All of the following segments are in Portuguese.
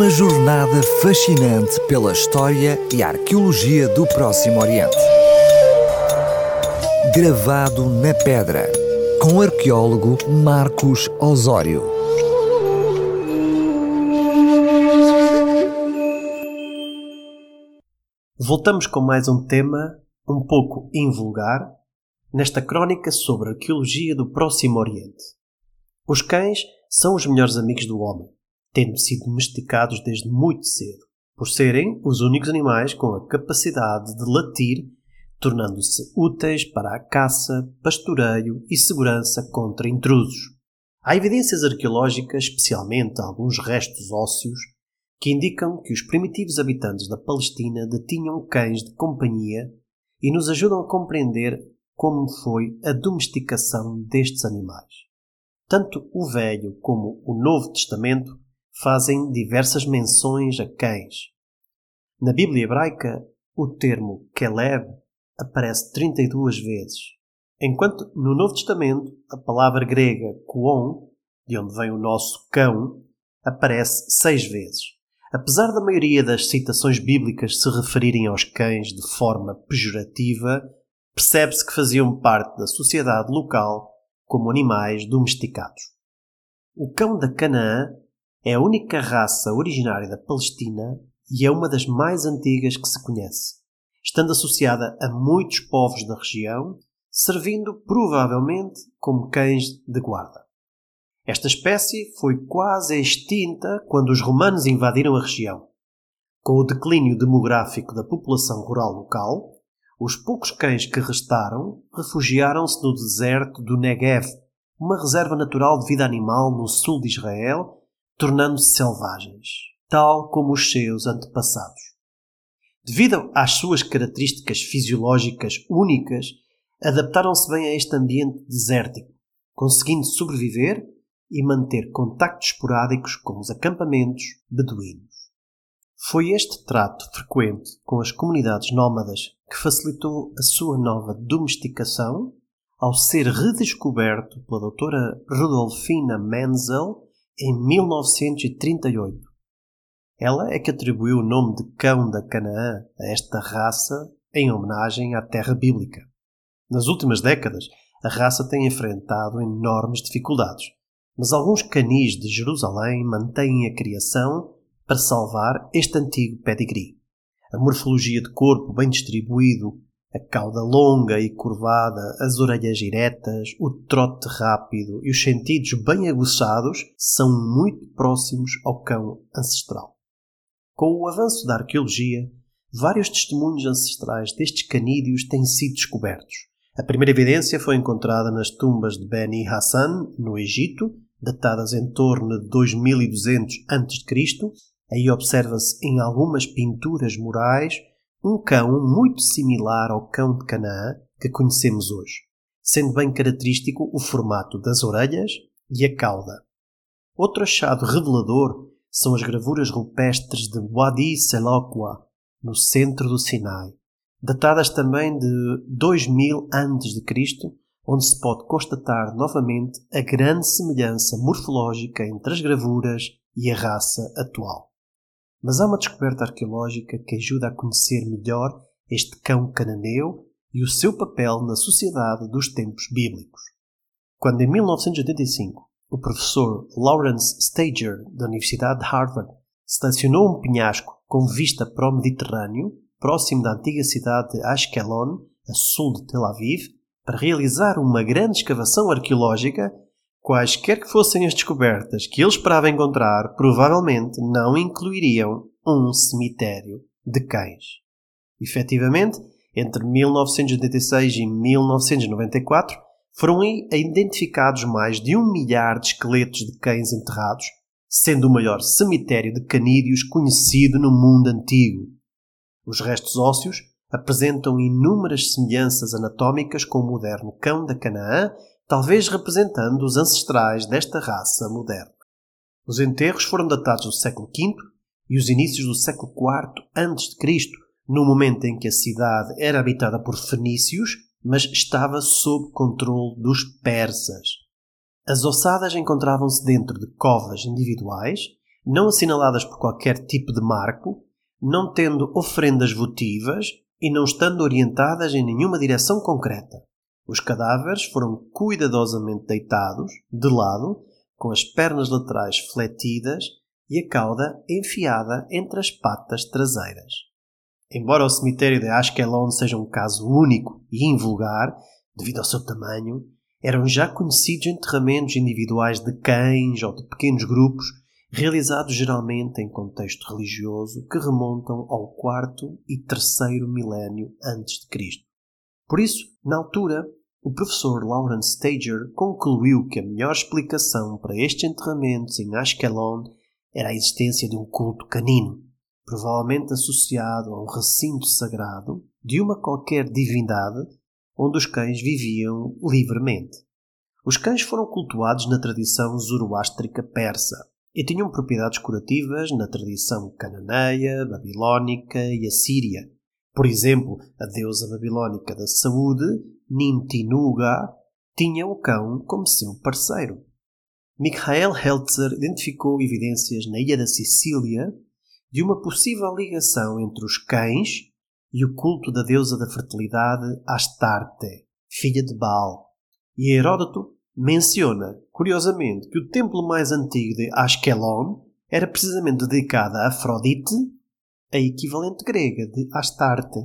Uma jornada fascinante pela história e arqueologia do Próximo Oriente. Gravado na pedra, com o arqueólogo Marcos Osório. Voltamos com mais um tema um pouco invulgar nesta crónica sobre a arqueologia do Próximo Oriente. Os cães são os melhores amigos do homem, tendo sido domesticados desde muito cedo, por serem os únicos animais com a capacidade de latir, tornando-se úteis para a caça, pastoreio e segurança contra intrusos. Há evidências arqueológicas, especialmente alguns restos ósseos, que indicam que os primitivos habitantes da Palestina detinham cães de companhia e nos ajudam a compreender como foi a domesticação destes animais. Tanto o Velho como o Novo Testamento fazem diversas menções a cães. Na Bíblia hebraica, o termo Keleb aparece 32 vezes, enquanto no Novo Testamento a palavra grega koon, de onde vem o nosso cão, aparece seis vezes. Apesar da maioria das citações bíblicas se referirem aos cães de forma pejorativa, percebe-se que faziam parte da sociedade local como animais domesticados. O cão da Canaã é a única raça originária da Palestina e é uma das mais antigas que se conhece, estando associada a muitos povos da região, servindo provavelmente como cães de guarda. Esta espécie foi quase extinta quando os romanos invadiram a região. Com o declínio demográfico da população rural local, os poucos cães que restaram refugiaram-se no deserto do Negev, uma reserva natural de vida animal no sul de Israel, tornando-se selvagens, tal como os seus antepassados. Devido às suas características fisiológicas únicas, adaptaram-se bem a este ambiente desértico, conseguindo sobreviver e manter contactos esporádicos com os acampamentos beduínos. Foi este trato frequente com as comunidades nómadas que facilitou a sua nova domesticação ao ser redescoberto pela doutora Rudolfina Menzel em 1938. Ela é que atribuiu o nome de cão da Canaã a esta raça em homenagem à terra bíblica. Nas últimas décadas, a raça tem enfrentado enormes dificuldades, mas alguns canis de Jerusalém mantêm a criação para salvar este antigo pedigree. A morfologia de corpo bem distribuído, a cauda longa e curvada, as orelhas diretas, o trote rápido e os sentidos bem aguçados são muito próximos ao cão ancestral. Com o avanço da arqueologia, vários testemunhos ancestrais destes canídeos têm sido descobertos. A primeira evidência foi encontrada nas tumbas de Beni Hassan, no Egito, datadas em torno de 2200 a.C., aí observa-se em algumas pinturas murais um cão muito similar ao cão de Canaã que conhecemos hoje, sendo bem característico o formato das orelhas e a cauda. Outro achado revelador são as gravuras rupestres de Wadi Selokwa, no centro do Sinai, datadas também de 2000 a.C., onde se pode constatar novamente a grande semelhança morfológica entre as gravuras e a raça atual. Mas há uma descoberta arqueológica que ajuda a conhecer melhor este cão cananeu e o seu papel na sociedade dos tempos bíblicos. Quando, em 1985, o professor Lawrence Stager, da Universidade de Harvard, estacionou um penhasco com vista para o Mediterrâneo, próximo da antiga cidade de Ashkelon, a sul de Tel Aviv, para realizar uma grande escavação arqueológica, quaisquer que fossem as descobertas que ele esperava encontrar, provavelmente não incluiriam um cemitério de cães. Efetivamente, entre 1986 e 1994, foram identificados mais de um milhar de esqueletos de cães enterrados, sendo o maior cemitério de canídeos conhecido no mundo antigo. Os restos ósseos apresentam inúmeras semelhanças anatómicas com o moderno cão da Canaã, talvez representando os ancestrais desta raça moderna. Os enterros foram datados do século V e os inícios do século IV a.C., no momento em que a cidade era habitada por fenícios, mas estava sob controle dos persas. As ossadas encontravam-se dentro de covas individuais, não assinaladas por qualquer tipo de marco, não tendo ofrendas votivas e não estando orientadas em nenhuma direção concreta. Os cadáveres foram cuidadosamente deitados, de lado, com as pernas laterais fletidas e a cauda enfiada entre as patas traseiras. Embora o cemitério de Ashkelon seja um caso único e invulgar, devido ao seu tamanho, eram já conhecidos enterramentos individuais de cães ou de pequenos grupos, realizados geralmente em contexto religioso que remontam ao quarto e terceiro milénio antes de Cristo. Por isso, na altura, o professor Lawrence Stager concluiu que a melhor explicação para estes enterramentos em Ashkelon era a existência de um culto canino, provavelmente associado a um recinto sagrado de uma qualquer divindade onde os cães viviam livremente. Os cães foram cultuados na tradição zoroástrica persa e tinham propriedades curativas na tradição cananeia, babilónica e assíria. Por exemplo, a deusa babilónica da saúde, Nintinuga, tinha o cão como seu parceiro. Mikhail Heltzer identificou evidências na ilha da Sicília de uma possível ligação entre os cães e o culto da deusa da fertilidade Astarte, filha de Baal. E Heródoto menciona, curiosamente, que o templo mais antigo de Ashkelon era precisamente dedicado a Afrodite, a equivalente grega de Astarte.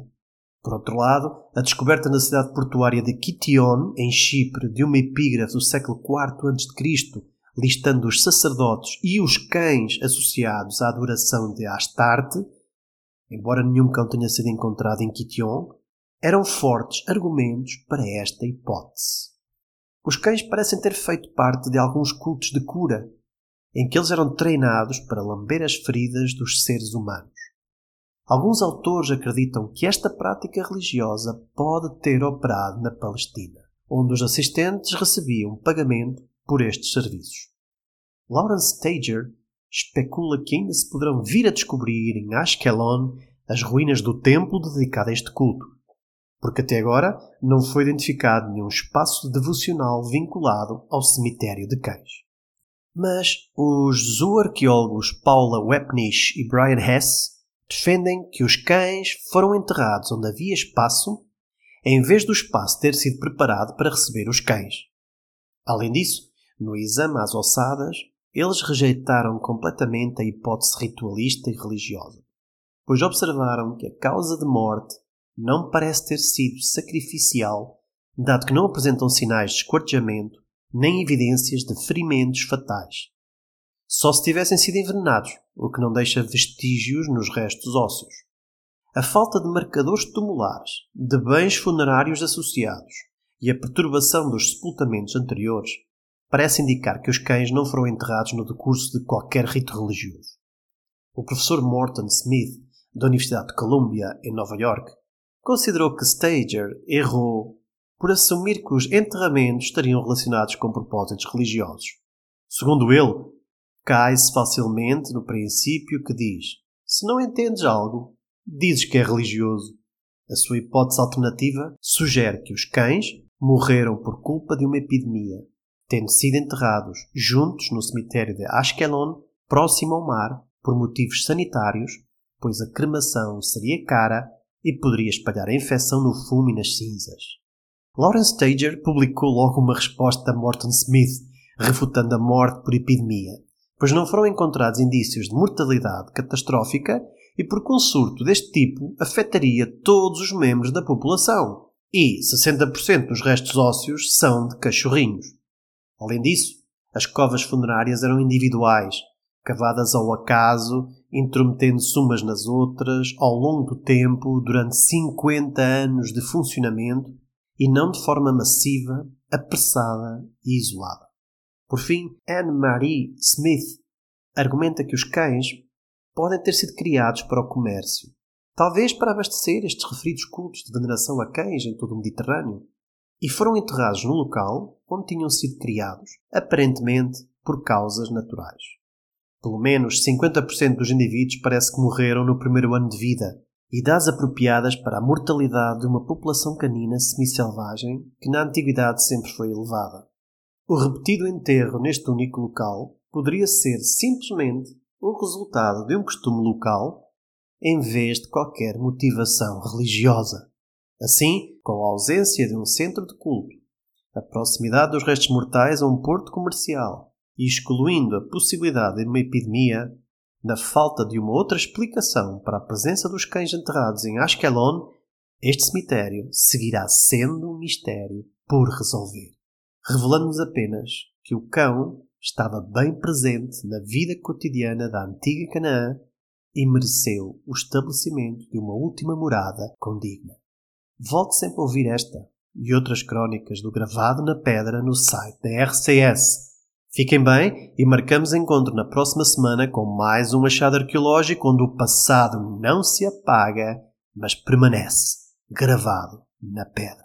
Por outro lado, a descoberta na cidade portuária de Kition, em Chipre, de uma epígrafe do século IV a.C., listando os sacerdotes e os cães associados à adoração de Astarte, embora nenhum cão tenha sido encontrado em Kition, eram fortes argumentos para esta hipótese. Os cães parecem ter feito parte de alguns cultos de cura, em que eles eram treinados para lamber as feridas dos seres humanos. Alguns autores acreditam que esta prática religiosa pode ter operado na Palestina, onde os assistentes recebiam pagamento por estes serviços. Lawrence Tager especula que ainda se poderão vir a descobrir em Ashkelon as ruínas do templo dedicado a este culto, porque até agora não foi identificado nenhum espaço devocional vinculado ao cemitério de cães. Mas os zooarqueólogos Paula Wepnisch e Brian Hess defendem que os cães foram enterrados onde havia espaço, em vez do espaço ter sido preparado para receber os cães. Além disso, no exame às ossadas, eles rejeitaram completamente a hipótese ritualista e religiosa, pois observaram que a causa de morte não parece ter sido sacrificial, dado que não apresentam sinais de esquartejamento nem evidências de ferimentos fatais. Só se tivessem sido envenenados, o que não deixa vestígios nos restos ósseos. A falta de marcadores tumulares, de bens funerários associados e a perturbação dos sepultamentos anteriores parece indicar que os cães não foram enterrados no decurso de qualquer rito religioso. O professor Morton Smith, da Universidade de Columbia, em Nova York, considerou que Stager errou por assumir que os enterramentos estariam relacionados com propósitos religiosos. Segundo ele, cai-se facilmente no princípio que diz: se não entendes algo, dizes que é religioso. A sua hipótese alternativa sugere que os cães morreram por culpa de uma epidemia tendo sido enterrados juntos no cemitério de Ashkelon, próximo ao mar, por motivos sanitários, pois a cremação seria cara e poderia espalhar a infecção no fumo e nas cinzas. Lawrence Tager publicou logo uma resposta a Morton Smith, refutando a morte por epidemia, pois não foram encontrados indícios de mortalidade catastrófica e, por consurto deste tipo, afetaria todos os membros da população. E 60% dos restos ósseos são de cachorrinhos. Além disso, as covas funerárias eram individuais, cavadas ao acaso, intrometendo-se umas nas outras, ao longo do tempo, durante 50 anos de funcionamento, e não de forma massiva, apressada e isolada. Por fim, Anne-Marie Smith argumenta que os cães podem ter sido criados para o comércio, talvez para abastecer estes referidos cultos de veneração a cães em todo o Mediterrâneo, e foram enterrados no local onde tinham sido criados, aparentemente por causas naturais. Pelo menos 50% dos indivíduos parece que morreram no primeiro ano de vida, idades apropriadas para a mortalidade de uma população canina semi-selvagem que na antiguidade sempre foi elevada. O repetido enterro neste único local poderia ser simplesmente o resultado de um costume local em vez de qualquer motivação religiosa. Assim, com a ausência de um centro de culto, a proximidade dos restos mortais a um porto comercial e excluindo a possibilidade de uma epidemia, na falta de uma outra explicação para a presença dos cães enterrados em Ashkelon, este cemitério seguirá sendo um mistério por resolver, revelando-nos apenas que o cão estava bem presente na vida cotidiana da antiga Canaã e mereceu o estabelecimento de uma última morada condigna. Volte sempre a ouvir esta e outras crónicas do Gravado na Pedra no site da RCS. Fiquem bem e marcamos encontro na próxima semana com mais um achado arqueológico onde o passado não se apaga, mas permanece gravado na pedra.